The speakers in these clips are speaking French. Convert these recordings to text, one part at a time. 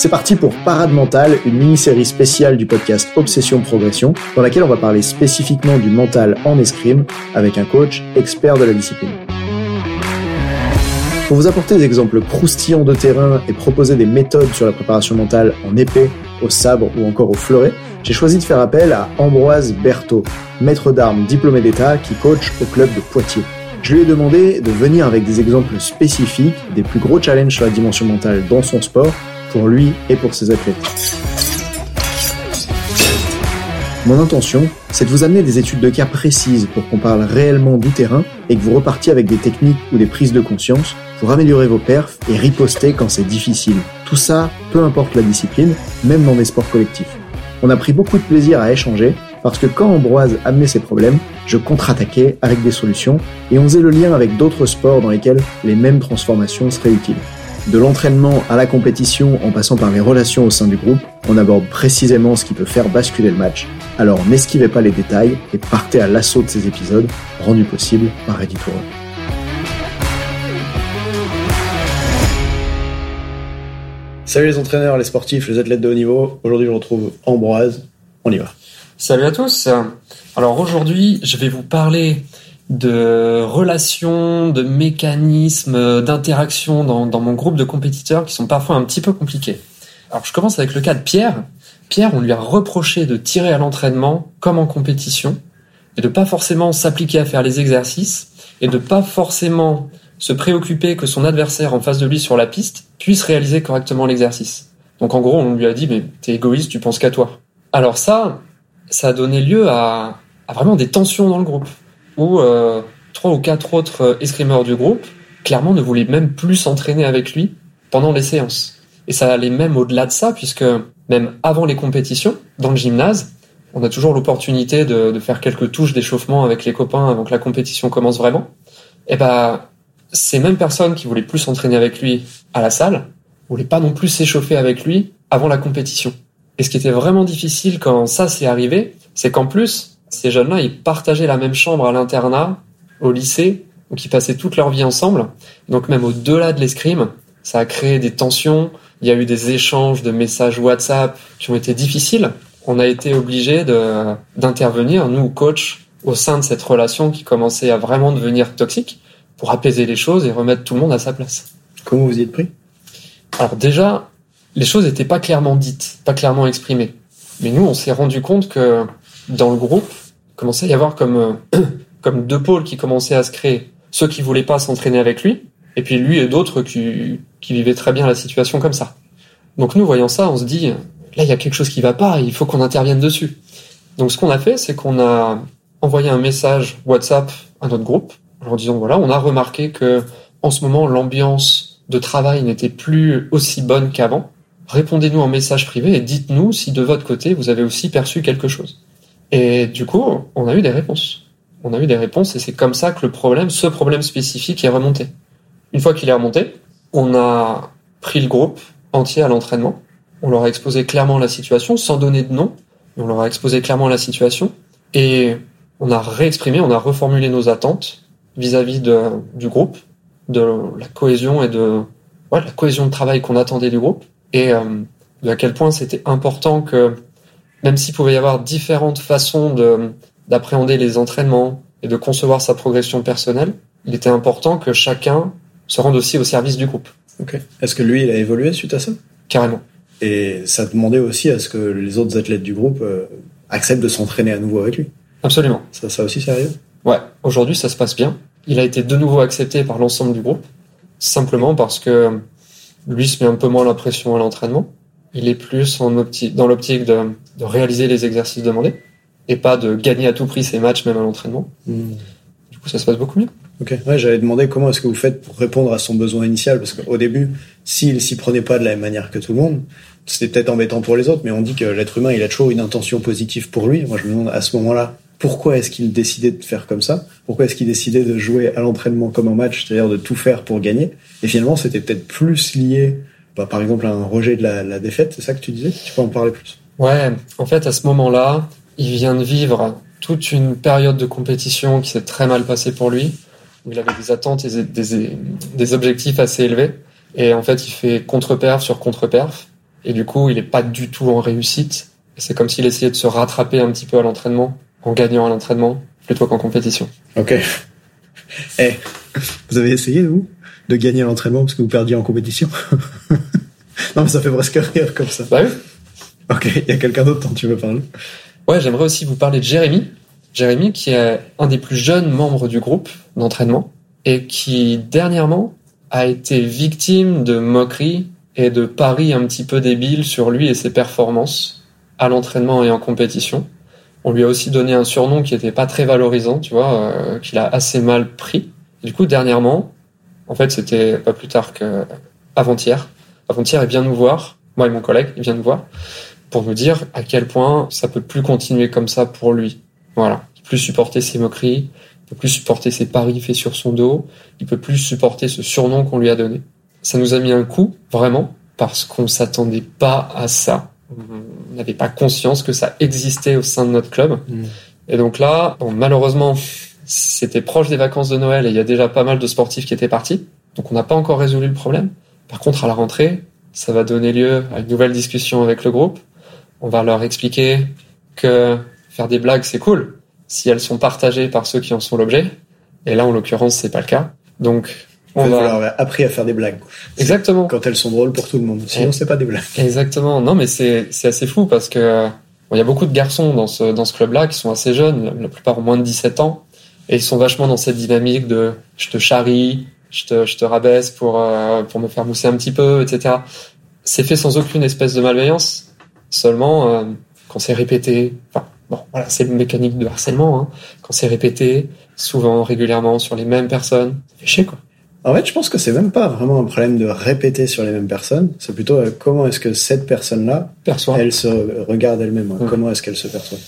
c'est parti pour Parade Mentale, une mini-série spéciale du podcast Obsession Progression, dans laquelle on va parler spécifiquement du mental en escrime avec un coach expert de la discipline. Pour vous apporter des exemples croustillants de terrain et proposer des méthodes sur la préparation mentale en épée, au sabre ou encore au fleuret, j'ai choisi de faire appel à Ambroise Berthaud, maître d'armes diplômé d'État qui coach au club de Poitiers. Je lui ai demandé de venir avec des exemples spécifiques des plus gros challenges sur la dimension mentale dans son sport pour lui et pour ses athlètes. Mon intention, c'est de vous amener des études de cas précises pour qu'on parle réellement du terrain et que vous repartiez avec des techniques ou des prises de conscience pour améliorer vos perfs et riposter quand c'est difficile. Tout ça, peu importe la discipline, même dans des sports collectifs. On a pris beaucoup de plaisir à échanger parce que quand Ambroise amenait ses problèmes, je contre-attaquais avec des solutions et on faisait le lien avec d'autres sports dans lesquels les mêmes transformations seraient utiles. De l'entraînement à la compétition en passant par les relations au sein du groupe, on aborde précisément ce qui peut faire basculer le match. Alors n'esquivez pas les détails et partez à l'assaut de ces épisodes, rendus possibles par Editor. Salut les entraîneurs, les sportifs, les athlètes de haut niveau. Aujourd'hui, je retrouve Ambroise. On y va. Salut à tous. Alors aujourd'hui, je vais vous parler de relations, de mécanismes, d'interaction dans, dans mon groupe de compétiteurs qui sont parfois un petit peu compliqués. Alors je commence avec le cas de Pierre. Pierre, on lui a reproché de tirer à l'entraînement comme en compétition et de pas forcément s'appliquer à faire les exercices et de pas forcément se préoccuper que son adversaire en face de lui sur la piste puisse réaliser correctement l'exercice. Donc en gros, on lui a dit mais t'es égoïste, tu penses qu'à toi. Alors ça, ça a donné lieu à vraiment des tensions dans le groupe euh, trois ou quatre autres euh, escrimeurs du groupe clairement ne voulaient même plus s'entraîner avec lui pendant les séances. Et ça allait même au-delà de ça, puisque même avant les compétitions, dans le gymnase, on a toujours l'opportunité de, faire quelques touches d'échauffement avec les copains avant que la compétition commence vraiment. Et ben, ces mêmes personnes qui voulaient plus s'entraîner avec lui à la salle, voulaient pas non plus s'échauffer avec lui avant la compétition. Et ce qui était vraiment difficile quand ça s'est arrivé, c'est qu'en plus, ces jeunes-là, ils partageaient la même chambre à l'internat, au lycée, donc ils passaient toute leur vie ensemble. Donc même au-delà de l'escrime, ça a créé des tensions. Il y a eu des échanges de messages WhatsApp qui ont été difficiles. On a été obligé d'intervenir, nous, coachs, au sein de cette relation qui commençait à vraiment devenir toxique, pour apaiser les choses et remettre tout le monde à sa place. Comment vous y êtes pris? Alors déjà, les choses n'étaient pas clairement dites, pas clairement exprimées. Mais nous, on s'est rendu compte que dans le groupe, commençait à y avoir comme, euh, comme deux pôles qui commençaient à se créer. Ceux qui voulaient pas s'entraîner avec lui, et puis lui et d'autres qui, qui vivaient très bien la situation comme ça. Donc nous, voyant ça, on se dit, là, il y a quelque chose qui va pas, il faut qu'on intervienne dessus. Donc ce qu'on a fait, c'est qu'on a envoyé un message WhatsApp à notre groupe, en leur disant, voilà, on a remarqué que en ce moment, l'ambiance de travail n'était plus aussi bonne qu'avant, répondez-nous en message privé et dites-nous si de votre côté vous avez aussi perçu quelque chose. Et du coup, on a eu des réponses. On a eu des réponses et c'est comme ça que le problème, ce problème spécifique est remonté. Une fois qu'il est remonté, on a pris le groupe entier à l'entraînement. On leur a exposé clairement la situation sans donner de nom. On leur a exposé clairement la situation et on a réexprimé, on a reformulé nos attentes vis-à-vis de, du groupe, de la cohésion et de ouais, la cohésion de travail qu'on attendait du groupe et euh, de à quel point c'était important que même s'il pouvait y avoir différentes façons de d'appréhender les entraînements et de concevoir sa progression personnelle, il était important que chacun se rende aussi au service du groupe. Ok. Est-ce que lui, il a évolué suite à ça? Carrément. Et ça demandait aussi à ce que les autres athlètes du groupe euh, acceptent de s'entraîner à nouveau avec lui? Absolument. Ça, ça aussi, arrivé? Ouais. Aujourd'hui, ça se passe bien. Il a été de nouveau accepté par l'ensemble du groupe, simplement parce que lui se met un peu moins la pression à l'entraînement. Il est plus en opti dans l'optique de, de réaliser les exercices demandés et pas de gagner à tout prix ses matchs, même à l'entraînement. Hmm. Du coup, ça se passe beaucoup mieux. Ok. Ouais, j'allais demander comment est-ce que vous faites pour répondre à son besoin initial, parce qu'au début, s'il s'y prenait pas de la même manière que tout le monde, c'était peut-être embêtant pour les autres, mais on dit que l'être humain, il a toujours une intention positive pour lui. Moi, je me demande à ce moment-là, pourquoi est-ce qu'il décidait de faire comme ça? Pourquoi est-ce qu'il décidait de jouer à l'entraînement comme un match, c'est-à-dire de tout faire pour gagner? Et finalement, c'était peut-être plus lié, bah, par exemple, un rejet de la, la défaite, c'est ça que tu disais? Tu peux en parler plus? Ouais, en fait, à ce moment-là, il vient de vivre toute une période de compétition qui s'est très mal passée pour lui, où il avait des attentes et des, des objectifs assez élevés. Et en fait, il fait contre-perf sur contre-perf. Et du coup, il est pas du tout en réussite. C'est comme s'il essayait de se rattraper un petit peu à l'entraînement, en gagnant à l'entraînement, plutôt qu'en compétition. Ok. Eh, vous avez essayé, vous, de gagner à l'entraînement parce que vous perdiez en compétition Non, mais ça fait presque rire comme ça. Bah oui. Ok, il y a quelqu'un d'autre dont tu veux parler? Ouais, j'aimerais aussi vous parler de Jérémy. Jérémy, qui est un des plus jeunes membres du groupe d'entraînement et qui, dernièrement, a été victime de moqueries et de paris un petit peu débiles sur lui et ses performances à l'entraînement et en compétition. On lui a aussi donné un surnom qui était pas très valorisant, tu vois, euh, qu'il a assez mal pris. Du coup, dernièrement, en fait, c'était pas plus tard que avant-hier. Avant-hier, il vient nous voir, moi et mon collègue, il vient nous voir pour nous dire à quel point ça peut plus continuer comme ça pour lui. Voilà, il peut plus supporter ses moqueries, il peut plus supporter ses paris faits sur son dos, il peut plus supporter ce surnom qu'on lui a donné. Ça nous a mis un coup, vraiment, parce qu'on s'attendait pas à ça. On n'avait pas conscience que ça existait au sein de notre club. Mm. Et donc là, bon, malheureusement, c'était proche des vacances de Noël et il y a déjà pas mal de sportifs qui étaient partis. Donc on n'a pas encore résolu le problème. Par contre, à la rentrée, ça va donner lieu à une nouvelle discussion avec le groupe. On va leur expliquer que faire des blagues, c'est cool si elles sont partagées par ceux qui en sont l'objet. Et là, en l'occurrence, c'est pas le cas. Donc, On va... leur appris à faire des blagues. Exactement. Quand elles sont drôles pour tout le monde. Sinon, c'est pas des blagues. Exactement. Non, mais c'est c'est assez fou parce que bon, il y a beaucoup de garçons dans ce dans ce club-là qui sont assez jeunes. La, la plupart ont moins de 17 ans et ils sont vachement dans cette dynamique de je te charrie, je te je te rabaisse pour euh, pour me faire mousser un petit peu, etc. C'est fait sans aucune espèce de malveillance. Seulement euh, quand c'est répété. Enfin bon, voilà, c'est le mécanique de harcèlement. Hein. Quand c'est répété, souvent, régulièrement, sur les mêmes personnes, ça fait chier quoi. En fait, je pense que c'est même pas vraiment un problème de répéter sur les mêmes personnes. C'est plutôt euh, comment est-ce que cette personne-là, elle se regarde elle-même. hein. Comment est-ce qu'elle se perçoit.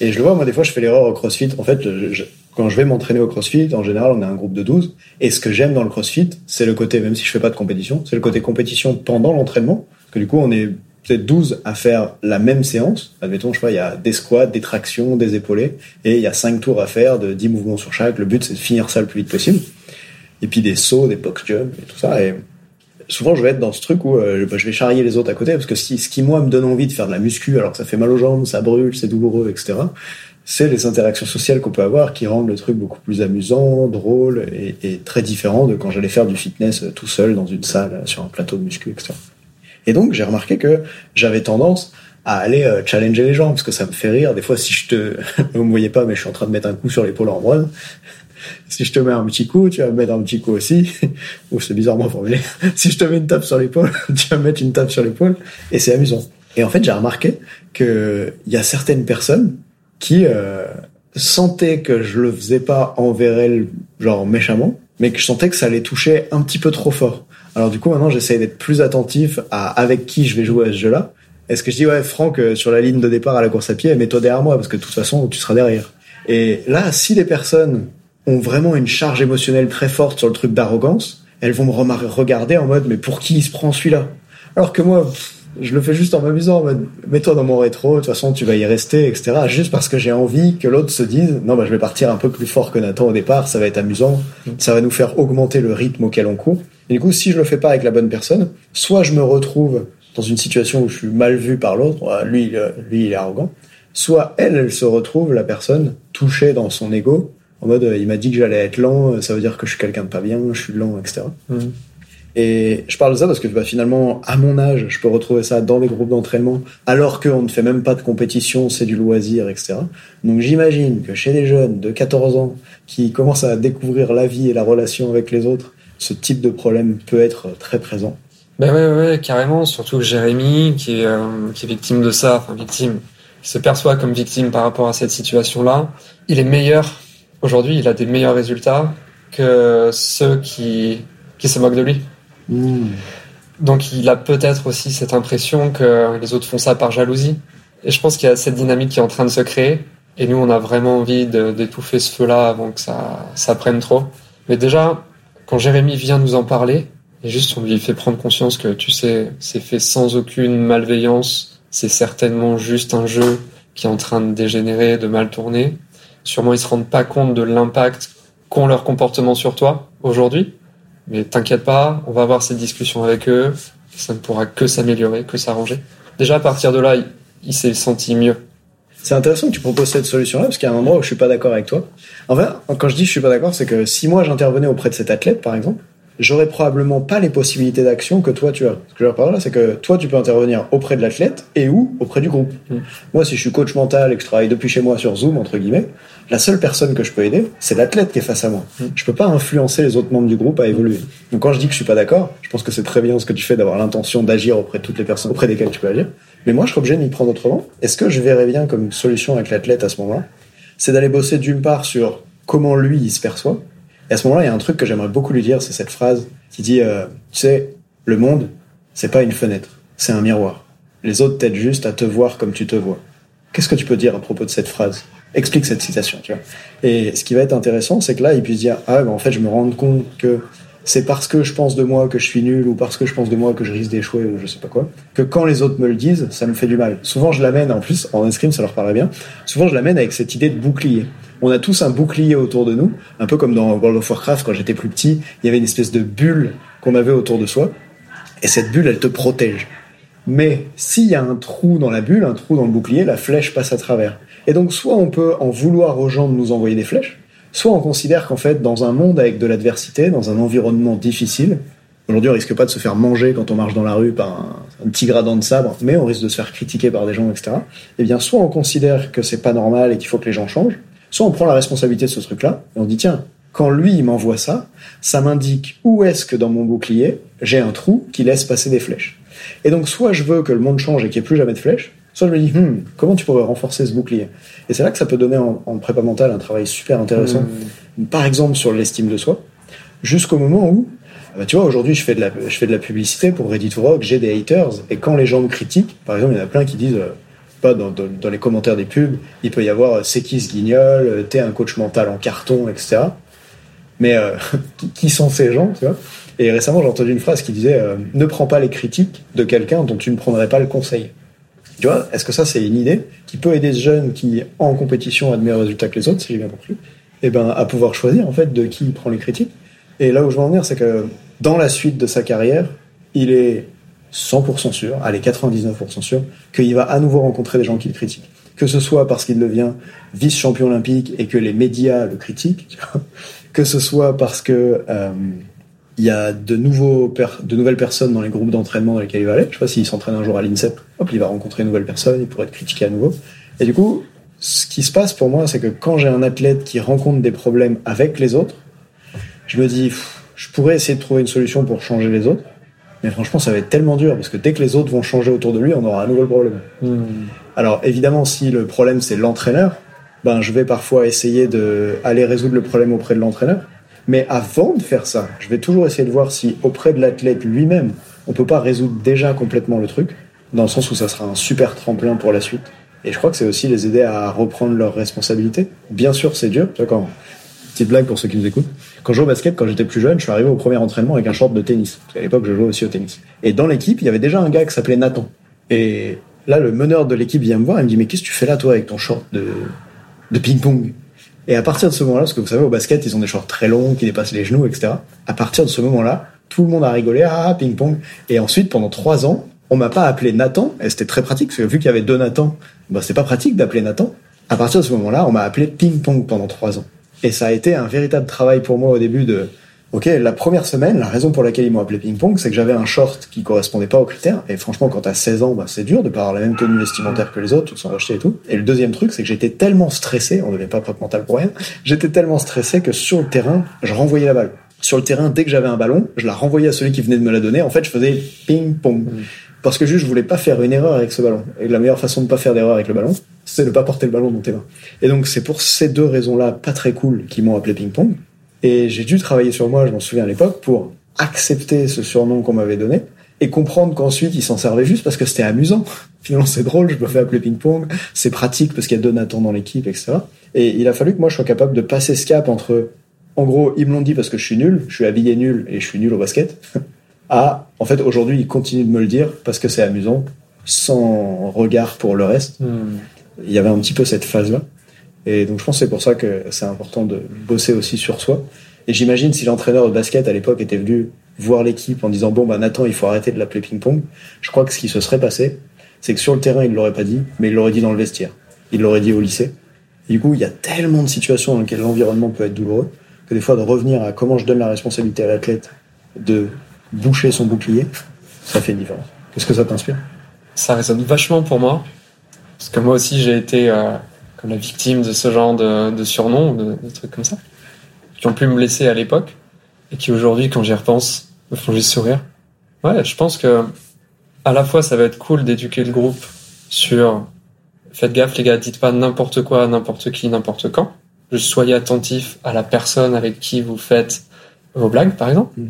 Et je le vois, moi, des fois, je fais l'erreur au crossfit. En fait, je- quand je vais m'entraîner au crossfit, en général, on est un groupe de 12. Et ce que j'aime dans le crossfit, c'est le côté, même si je fais pas de compétition, c'est le côté compétition pendant l'entraînement. Que du coup, on est peut-être 12 à faire la même séance. Admettons, je sais pas, il y a des squats, des tractions, des épaulés. Et il y a 5 tours à faire de 10 mouvements sur chaque. Le but, c'est de finir ça le plus vite possible. Et puis des sauts, des box jumps et tout ça. Et souvent, je vais être dans ce truc où euh, bah, je vais charrier les autres à côté. Parce que ce qui, moi, me donne envie de faire de la muscu, alors que ça fait mal aux jambes, ça brûle, c'est douloureux, etc., c'est les interactions sociales qu'on peut avoir qui rendent le truc beaucoup plus amusant, drôle et, très différent de quand j'allais faire du fitness euh, tout seul dans une salle, euh, sur un plateau de muscu, etc. Et donc, j'ai remarqué que j'avais tendance à aller euh, challenger les gens parce que ça me fait rire. Des fois, si je te, vous me voyez pas, mais je suis en train de mettre un coup sur l'épaule en Ambroise. Si je te mets un petit coup, tu vas me mettre un petit coup aussi. Ou c'est bizarrement formulé. Si je te mets une tape sur l'épaule, tu vas me mettre une tape sur l'épaule. Et c'est amusant. Et en fait, j'ai remarqué que il y a certaines personnes qui euh, sentaient que je le faisais pas envers elles, genre méchamment, mais que je sentais que ça les touchait un petit peu trop fort. Alors du coup, maintenant, j'essaie d'être plus attentif à avec qui je vais jouer à ce jeu-là. Est-ce que je dis, ouais, Franck, euh, sur la ligne de départ à la course à pied, mets-toi derrière moi, parce que de toute façon, tu seras derrière. Et là, si les personnes ont vraiment une charge émotionnelle très forte sur le truc d'arrogance, elles vont me regarder en mode, mais pour qui il se prend celui-là? Alors que moi, je le fais juste en m'amusant, mets-toi dans mon rétro, de toute façon tu vas y rester, etc. Juste parce que j'ai envie que l'autre se dise, non, bah, je vais partir un peu plus fort que Nathan au départ, ça va être amusant, mm. ça va nous faire augmenter le rythme auquel on court. Et du coup, si je le fais pas avec la bonne personne, soit je me retrouve dans une situation où je suis mal vu par l'autre, lui, lui, il est arrogant, soit elle, elle se retrouve, la personne, touchée dans son ego, en mode, il m'a dit que j'allais être lent, ça veut dire que je suis quelqu'un de pas bien, je suis lent, etc. Et je parle de ça parce que bah, finalement, à mon âge, je peux retrouver ça dans des groupes d'entraînement, alors qu'on ne fait même pas de compétition, c'est du loisir, etc. Donc j'imagine que chez des jeunes de 14 ans qui commencent à découvrir la vie et la relation avec les autres, ce type de problème peut être très présent. Ben ouais, ouais, carrément. Surtout que Jérémy, qui est, euh, qui est victime de ça, enfin victime, qui se perçoit comme victime par rapport à cette situation-là, il est meilleur. Aujourd'hui, il a des meilleurs résultats que ceux qui, qui se moquent de lui. Hmm. Donc il a peut-être aussi cette impression que les autres font ça par jalousie. Et je pense qu'il y a cette dynamique qui est en train de se créer. Et nous, on a vraiment envie d'étouffer ce feu-là avant que ça, ça prenne trop. Mais déjà, quand Jérémy vient nous en parler, et juste on lui fait prendre conscience que, tu sais, c'est fait sans aucune malveillance, c'est certainement juste un jeu qui est en train de dégénérer, de mal tourner. Sûrement, ils se rendent pas compte de l'impact qu'ont leurs comportements sur toi aujourd'hui. Mais t'inquiète pas, on va avoir cette discussion avec eux. Ça ne pourra que s'améliorer, que s'arranger. Déjà, à partir de là, il, s'est senti mieux. C'est intéressant que tu proposes cette solution-là, parce qu'il y a un endroit où je suis pas d'accord avec toi. En fait, quand je dis je suis pas d'accord, c'est que si moi j'intervenais auprès de cet athlète, par exemple, j'aurais probablement pas les possibilités d'action que toi tu as. Ce que je veux dire là, c'est que toi tu peux intervenir auprès de l'athlète et ou auprès du groupe. Mm. Moi, si je suis coach mental et que je travaille depuis chez moi sur Zoom, entre guillemets, la seule personne que je peux aider, c'est l'athlète qui est face à moi. Mm. Je peux pas influencer les autres membres du groupe à évoluer. Donc quand je dis que je suis pas d'accord, je pense que c'est très bien ce que tu fais d'avoir l'intention d'agir auprès de toutes les personnes auprès desquelles tu peux agir. Mais moi, je serais obligé de m'y prendre autrement. Est-ce que je verrais bien comme solution avec l'athlète à ce moment-là C'est d'aller bosser d'une part sur comment lui il se perçoit. Et à ce moment-là, il y a un truc que j'aimerais beaucoup lui dire, c'est cette phrase qui dit, euh, tu sais, le monde, c'est pas une fenêtre, c'est un miroir. Les autres t'aident juste à te voir comme tu te vois. Qu'est-ce que tu peux dire à propos de cette phrase? Explique cette citation, tu vois. Et ce qui va être intéressant, c'est que là, il puisse dire, ah, ben, en fait, je me rends compte que c'est parce que je pense de moi que je suis nul ou parce que je pense de moi que je risque d'échouer ou je sais pas quoi, que quand les autres me le disent, ça me fait du mal. Souvent, je l'amène, en plus, en escrime, ça leur paraît bien, souvent, je l'amène avec cette idée de bouclier. On a tous un bouclier autour de nous, un peu comme dans World of Warcraft, quand j'étais plus petit, il y avait une espèce de bulle qu'on avait autour de soi, et cette bulle, elle te protège. Mais s'il y a un trou dans la bulle, un trou dans le bouclier, la flèche passe à travers. Et donc, soit on peut en vouloir aux gens de nous envoyer des flèches, soit on considère qu'en fait, dans un monde avec de l'adversité, dans un environnement difficile, aujourd'hui on risque pas de se faire manger quand on marche dans la rue par un, petit gradin de sabre, mais on risque de se faire critiquer par des gens, etc. Eh bien, soit on considère que c'est pas normal et qu'il faut que les gens changent, soit on prend la responsabilité de ce truc-là et on dit tiens, quand lui il m'envoie ça, ça m'indique où est-ce que dans mon bouclier j'ai un trou qui laisse passer des flèches. Et donc soit je veux que le monde change et qu'il n'y ait plus jamais de flèches, soit je me dis hmm, comment tu pourrais renforcer ce bouclier? Et c'est là que ça peut donner en, prépa mentale un travail super intéressant. Hmm. Par exemple sur l'estime de soi, jusqu'au moment où bah, tu vois, aujourd'hui, je fais de la, je fais de la publicité pour Reddit Rock, j'ai des haters, et quand les gens me critiquent, par exemple, il y en a plein qui disent, euh, pas dans, dans, les commentaires des pubs, il peut y avoir euh, c'est qui ce guignol, euh, t'es un coach mental en carton, etc. Mais euh, qui sont ces gens, tu vois? Et récemment, j'ai entendu une phrase qui disait ne prends pas les critiques de quelqu'un dont tu ne prendrais pas le conseil. Tu vois Est-ce que ça, c'est une idée qui peut aider ce jeune qui, en compétition, a de meilleurs résultats que les autres, si j'ai bien compris, et eh ben, à pouvoir choisir, en fait, de qui il prend les critiques? Et là où je veux en venir, c'est que dans la suite de sa carrière, il est 100% sûr, allez 99% sûr, qu'il va à nouveau rencontrer des gens qui le critiquent. Que ce soit parce qu'il devient vice-champion olympique et que les médias le critiquent, que ce soit parce que euh, il y a de, nouveaux de nouvelles personnes dans les groupes d'entraînement dans lesquels il va aller. Je sais pas s'il s'entraîne un jour à l'INSEP, hop, il va rencontrer une nouvelle personne, il pourrait être critiqué à nouveau. Et du coup, ce qui se passe pour moi, c'est que quand j'ai un athlète qui rencontre des problèmes avec les autres, je me dis, je pourrais essayer de trouver une solution pour changer les autres. Mais franchement, ça va être tellement dur parce que dès que les autres vont changer autour de lui, on aura un nouveau problème. Hmm. Alors évidemment, si le problème c'est l'entraîneur, ben je vais parfois essayer de aller résoudre le problème auprès de l'entraîneur. Mais avant de faire ça, je vais toujours essayer de voir si auprès de l'athlète lui-même, on peut pas résoudre déjà complètement le truc, dans le sens où ça sera un super tremplin pour la suite. Et je crois que c'est aussi les aider à reprendre leurs responsabilités. Bien sûr, c'est dur. Tu vois, quand, petite blague pour ceux qui nous écoutent. Quand je jouais au basket, quand j'étais plus jeune, je suis arrivé au premier entraînement avec un short de tennis. Parce l'époque, je jouais aussi au tennis. Et dans l'équipe, il y avait déjà un gars qui s'appelait Nathan. Et là, le meneur de l'équipe vient me voir et me dit, mais qu'est-ce que tu fais là, toi, avec ton short de, ping-pong? Et à partir de ce moment-là, parce que vous savez, au basket, ils ont des shorts très longs qui dépassent les genoux, etc. À partir de ce moment-là, tout le monde a rigolé, ah, ping-pong. Et ensuite, pendant trois ans, on m'a pas appelé Nathan, et c'était très pratique, parce que vu qu'il y avait deux Nathan, bah, c'est pas pratique d'appeler Nathan. À partir de ce moment-là, on m'a appelé ping-pong pendant trois ans. Et ça a été un véritable travail pour moi au début de, ok, la première semaine, la raison pour laquelle ils m'ont appelé ping-pong, c'est que j'avais un short qui correspondait pas aux critères. Et franchement, quand t'as 16 ans, bah, c'est dur de pas avoir la même tenue vestimentaire que les autres, tout sans rejeter et tout. Et le deuxième truc, c'est que j'étais tellement stressé, on devient pas propre mental pour rien, j'étais tellement stressé que sur le terrain, je renvoyais la balle. Sur le terrain, dès que j'avais un ballon, je la renvoyais à celui qui venait de me la donner. En fait, je faisais ping-pong. Parce que juste, je voulais pas faire une erreur avec ce ballon. Et la meilleure façon de pas faire d'erreur avec le ballon, c'est de pas porter le ballon dans tes mains. Et donc, c'est pour ces deux raisons-là, pas très cool, qui m'ont appelé ping-pong. Et j'ai dû travailler sur moi, je m'en souviens à l'époque, pour accepter ce surnom qu'on m'avait donné et comprendre qu'ensuite il s'en servait juste parce que c'était amusant. Finalement, c'est drôle, je me fais appeler ping-pong, c'est pratique parce qu'il y a deux Nathan dans l'équipe, etc. Et il a fallu que moi je sois capable de passer ce cap entre, en gros, ils me l'ont dit parce que je suis nul, je suis habillé nul et je suis nul au basket, à, en fait, aujourd'hui, ils continuent de me le dire parce que c'est amusant, sans regard pour le reste. Hmm. Il y avait un petit peu cette phase-là. Et donc je pense que c'est pour ça que c'est important de bosser aussi sur soi. Et j'imagine si l'entraîneur de basket à l'époque était venu voir l'équipe en disant bon bah Nathan il faut arrêter de l'appeler ping-pong, je crois que ce qui se serait passé, c'est que sur le terrain il l'aurait pas dit, mais il l'aurait dit dans le vestiaire, il l'aurait dit au lycée. Et du coup il y a tellement de situations dans lesquelles l'environnement peut être douloureux que des fois de revenir à comment je donne la responsabilité à l'athlète de boucher son bouclier, ça fait une différence. Qu'est-ce que ça t'inspire? Ça résonne vachement pour moi. Parce que moi aussi, j'ai été euh, comme la victime de ce genre de, de surnoms, de, de trucs comme ça, qui ont pu me blesser à l'époque, et qui aujourd'hui, quand j'y repense, me font juste sourire. Ouais, je pense que à la fois, ça va être cool d'éduquer le groupe sur faites gaffe les gars, dites pas n'importe quoi, n'importe qui, n'importe quand. Juste soyez attentifs à la personne avec qui vous faites vos blagues, par exemple.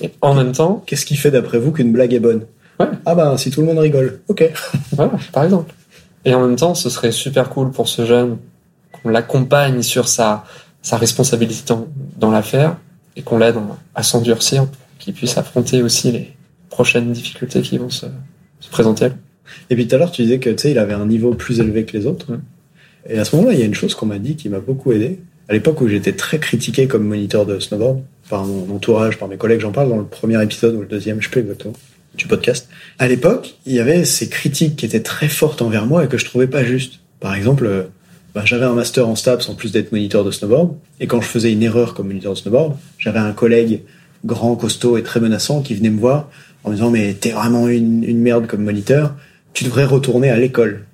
Et en même temps, Qu'est-ce qui fait d'après vous qu'une blague est bonne Ouais. Ah bah si tout le monde rigole, ok. Voilà, par exemple. Et en même temps, ce serait super cool pour ce jeune qu'on l'accompagne sur sa, sa responsabilité dans, dans l'affaire et qu'on l'aide à s'endurcir pour qu'il puisse affronter aussi les prochaines difficultés qui vont se, se présenter. Et puis tout à l'heure, tu disais que tu sais, il avait un niveau plus élevé que les autres. Et à ce moment-là, il y a une chose qu'on m'a dit qui m'a beaucoup aidé. À l'époque où j'étais très critiqué comme moniteur de snowboard, par mon entourage, par mes collègues, j'en parle dans le premier épisode ou le deuxième, je sais plus exactement, du podcast. À l'époque, il y avait ces critiques qui étaient très fortes envers moi et que je trouvais pas justes. Par exemple, euh, bah, j'avais un master en STAPS en plus d'être moniteur de snowboard. Et quand je faisais une erreur comme moniteur de snowboard, j'avais un collègue grand, costaud et très menaçant qui venait me voir en me disant mais t'es vraiment une, une merde comme moniteur, tu devrais retourner à l'école.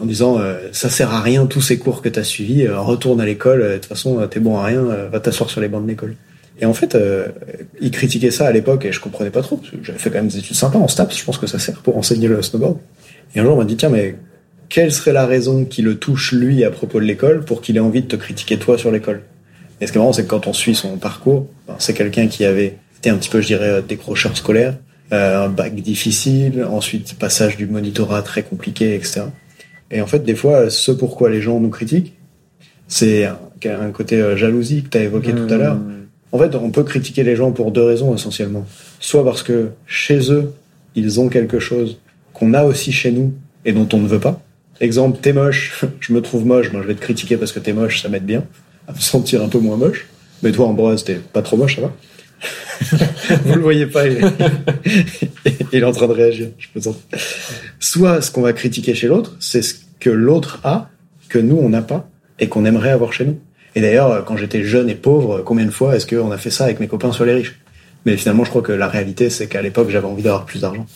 En disant euh, ça sert à rien tous ces cours que t'as suivis, euh, retourne à l'école, euh, de toute façon t'es bon à rien, va t'asseoir sur les bancs de l'école. Et en fait, il critiquait ça à l'époque et je comprenais pas trop, j'avais fait quand même des études sympas en STAPS, je pense que ça sert pour enseigner le snowboard. Et un jour on m'a dit tiens mais quelle serait la raison qui le touche lui à propos de l'école pour qu'il ait envie de te critiquer toi sur l'école? Et ce qui est marrant, c'est que quand on suit son parcours, ben, c'est quelqu'un qui avait été un petit peu, je dirais, décrocheur scolaire, un bac difficile, ensuite passage du monitorat très compliqué, etc. Et en fait, des fois, ce pourquoi les gens nous critiquent, c'est un, côté euh, jalousie que tu as évoqué tout à l'heure. En fait, on peut critiquer les gens pour deux raisons essentiellement. Soit parce que chez eux, ils ont quelque chose qu'on a aussi chez nous et dont on ne veut pas. Exemple, t'es moche, je me trouve moche, moi je vais te critiquer parce que t'es moche, ça m'aide bien à me sentir un peu moins moche. Mais toi, Ambroise, t'es pas trop moche, ça va Vous le voyez pas, il est... il est en train de réagir, je plaisante. Soit ce qu'on va critiquer chez l'autre, c'est ce que l'autre a, que nous on n'a pas, et qu'on aimerait avoir chez nous. Et d'ailleurs, quand j'étais jeune et pauvre, combien de fois est-ce qu'on a fait ça avec mes copains sur les riches? Mais finalement, je crois que la réalité, c'est qu'à l'époque, j'avais envie d'avoir plus d'argent.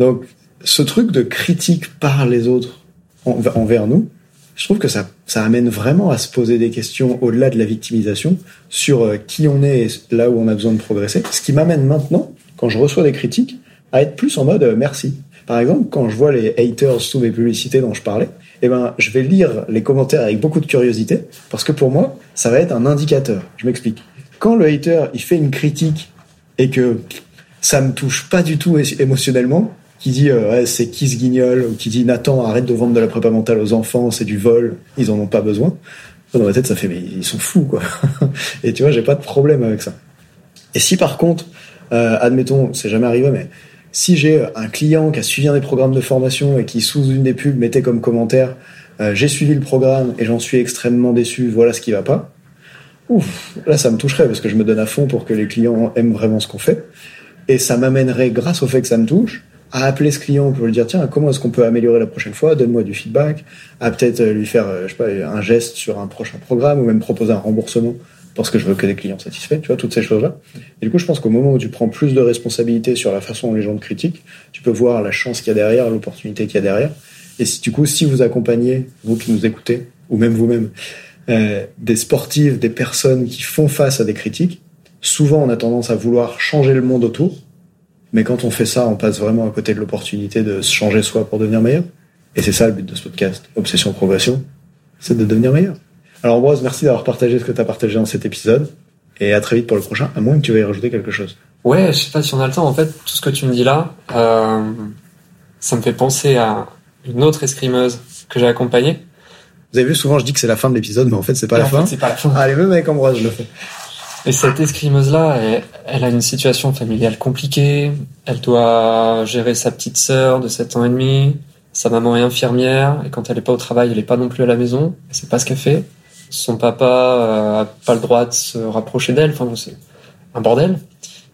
Donc, ce truc de critique par les autres en- envers nous, je trouve que ça, ça amène vraiment à se poser des questions au-delà de la victimisation sur euh, qui on est et là où on a besoin de progresser. Ce qui m'amène maintenant, quand je reçois des critiques, à être plus en mode euh, merci. Par exemple, quand je vois les haters sous mes publicités dont je parlais, eh ben, je vais lire les commentaires avec beaucoup de curiosité parce que pour moi, ça va être un indicateur. Je m'explique. quand le hater il fait une critique et que ça me touche pas du tout émotionnellement, qui dit euh, ouais, c'est qui ce guignol ou qui dit Nathan arrête de vendre de la prépa mentale aux enfants, c'est du vol, ils en ont pas besoin. Dans ma tête ça fait mais ils sont fous quoi. et tu vois j'ai pas de problème avec ça. Et si par contre, euh, admettons, c'est jamais arrivé mais si j'ai un client qui a suivi un des programmes de formation et qui sous une des pubs mettait comme commentaire euh, j'ai suivi le programme et j'en suis extrêmement déçu, voilà ce qui va pas. Ouf, là ça me toucherait parce que je me donne à fond pour que les clients aiment vraiment ce qu'on fait. Et ça m'amènerait, grâce au fait que ça me touche, à appeler ce client pour lui dire tiens comment est-ce qu'on peut améliorer la prochaine fois? Donne-moi du feedback à peut-être lui faire euh, je sais pas un geste sur un prochain programme ou même proposer un remboursement parce que je veux que des clients satisfaits tu vois toutes ces choses là et du coup je pense qu'au moment où tu prends plus de responsabilité sur la façon dont les gens te critiquent tu peux voir la chance qu'il y a derrière l'opportunité qu'il y a derrière et si du coup si vous accompagnez vous qui nous écoutez ou même vous-même euh, des sportifs des personnes qui font face à des critiques souvent on a tendance à vouloir changer le monde autour mais quand on fait ça, on passe vraiment à côté de l'opportunité de se changer soi pour devenir meilleur. Et c'est ça le but de ce podcast, Obsession Progression, c'est de devenir meilleur. Alors Ambroise, merci d'avoir partagé ce que tu as partagé dans cet épisode. Et à très vite pour le prochain, à moins que tu veuilles rajouter quelque chose. Ouais, je sais pas si on a le temps. En fait, tout ce que tu me dis là, euh, ça me fait penser à une autre escrimeuse que j'ai accompagnée. Vous avez vu, souvent je dis que c'est la fin de l'épisode, mais en fait c'est pas, la fin. c'est pas la fin. Allez, même avec Ambroise, je le fais. Et cette escrimeuse-là, elle, a une situation familiale compliquée. Elle doit gérer sa petite sœur de 7 ans et demi. Sa maman est infirmière et quand elle est pas au travail, elle est pas non plus à la maison. C'est pas ce qu'elle fait. Son papa euh, a pas le droit de se rapprocher d'elle. Enfin, c'est un bordel.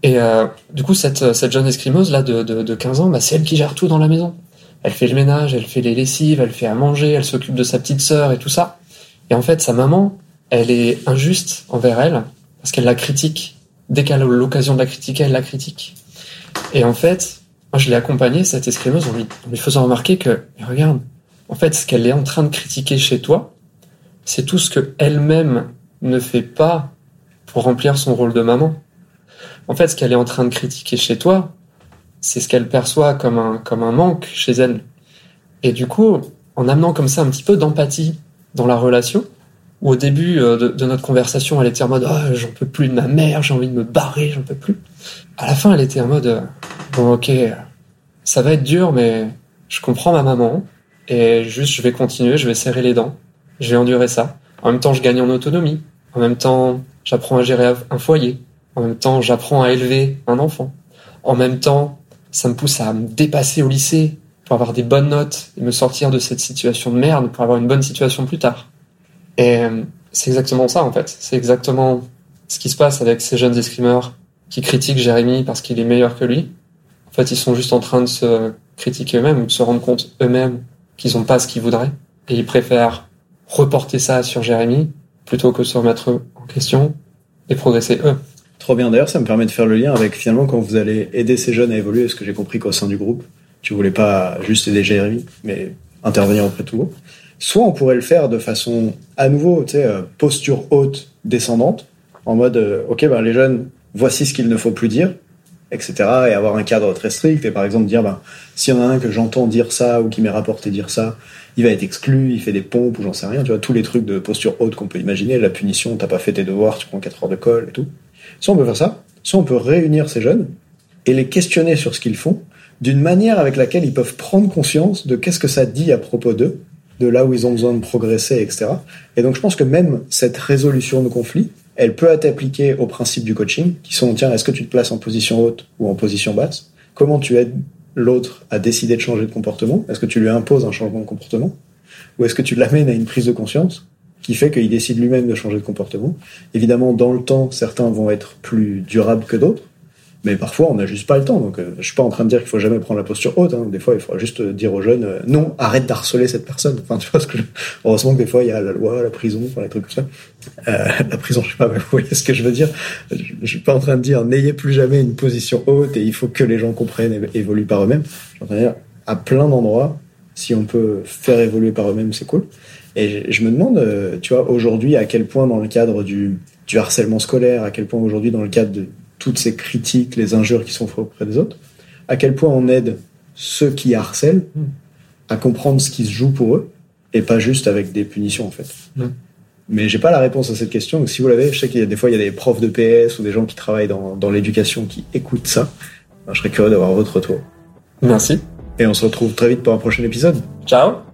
Et euh, du coup, cette, cette jeune escrimeuse là de, de, de 15 ans, bah, c'est elle qui gère tout dans la maison. Elle fait le ménage, elle fait les lessives, elle fait à manger, elle s'occupe de sa petite sœur et tout ça. Et en fait, sa maman, elle est injuste envers elle parce qu'elle la critique. Dès qu'elle a l'occasion de la critiquer, elle la critique. Et en fait, moi je l'ai accompagnée, cette escrimeuse, en lui, faisant remarquer que, regarde, en fait, ce qu'elle est en train de critiquer chez toi, c'est tout ce que elle-même ne fait pas pour remplir son rôle de maman. En fait, ce qu'elle est en train de critiquer chez toi, c'est ce qu'elle perçoit comme un, comme un manque chez elle. Et du coup, en amenant comme ça un petit peu d'empathie dans la relation, au début euh, de, notre conversation, elle était en mode oh, j'en peux plus de ma mère, j'ai envie de me barrer, j'en peux plus. À la fin, elle était en mode euh, bon ok, ça va être dur, mais je comprends ma maman et juste je vais continuer, je vais serrer les dents, je vais endurer ça. En même temps, je gagne en autonomie. En même temps, j'apprends à gérer un foyer. En même temps, j'apprends à élever un enfant. En même temps, ça me pousse à me dépasser au lycée pour avoir des bonnes notes et me sortir de cette situation de merde pour avoir une bonne situation plus tard. Et euh, c'est exactement ça en fait. C'est exactement ce qui se passe avec ces jeunes escrimeurs qui critiquent Jérémy parce qu'il est meilleur que lui. En fait, ils sont juste en train de se critiquer eux-mêmes ou de se rendre compte eux-mêmes qu'ils n'ont pas ce qu'ils voudraient. Et ils préfèrent reporter ça sur Jérémy plutôt que se remettre en question et progresser eux. Trop bien. D'ailleurs, ça me permet de faire le lien avec finalement quand vous allez aider ces jeunes à évoluer, ce que j'ai compris qu'au sein du groupe, tu voulais pas juste aider Jérémy, mais intervenir auprès de tout le monde. Soit on pourrait le faire de façon, à nouveau, tu sais, euh, posture haute, descendante, en mode, euh, ok, ben les jeunes, voici ce qu'il ne faut plus dire, etc. Et avoir un cadre très strict. Et par exemple dire, ben, s'il y en a un que j'entends dire ça ou qui m'est rapporté dire ça, il va être exclu, il fait des pompes ou j'en sais rien. Tu vois, tous les trucs de posture haute qu'on peut imaginer, la punition, t'as pas fait tes devoirs, tu prends 4 heures de colle et tout. Soit on peut faire ça, soit on peut réunir ces jeunes et les questionner sur ce qu'ils font d'une manière avec laquelle ils peuvent prendre conscience de qu'est-ce que ça dit à propos d'eux de là où ils ont besoin de progresser, etc. Et donc je pense que même cette résolution de conflit, elle peut être appliquée aux principes du coaching, qui sont, tiens, est-ce que tu te places en position haute ou en position basse? Comment tu aides l'autre à décider de changer de comportement? Est-ce que tu lui imposes un changement de comportement? Ou est-ce que tu l'amènes à une prise de conscience qui fait qu'il décide lui-même de changer de comportement? Évidemment, dans le temps, certains vont être plus durables que d'autres, mais parfois, on n'a juste pas le temps. Donc, euh, je suis pas en train de dire qu'il faut jamais prendre la posture haute. Hein. Des fois, il faut juste dire aux jeunes, euh, non, arrête d'harceler cette personne. Enfin, tu vois ce que Heureusement que des fois, il y a la loi, la prison, enfin, les trucs comme ça. Euh, la prison, je sais pas, mais vous voyez ce que je veux dire. Je, je suis pas en train de dire, n'ayez plus jamais une position haute et il faut que les gens comprennent et évoluent par eux-mêmes. Je suis en train de dire, à plein d'endroits, si on peut faire évoluer par eux-mêmes, c'est cool. Et je me demande, euh, tu vois, aujourd'hui, à quel point dans le cadre du, du harcèlement scolaire, à quel point aujourd'hui dans le cadre de toutes ces critiques, les injures qui sont faites auprès des autres, à quel point on aide ceux qui harcèlent à comprendre ce qui se joue pour eux et pas juste avec des punitions en fait. mais j'ai pas la réponse à cette question. Donc si vous l'avez, je sais qu'il y a des fois il y a des profs de PS ou des gens qui travaillent dans, dans l'éducation qui écoutent ça. je serais curieux d'avoir votre retour. Merci. Et on se retrouve très vite pour un prochain épisode. Ciao.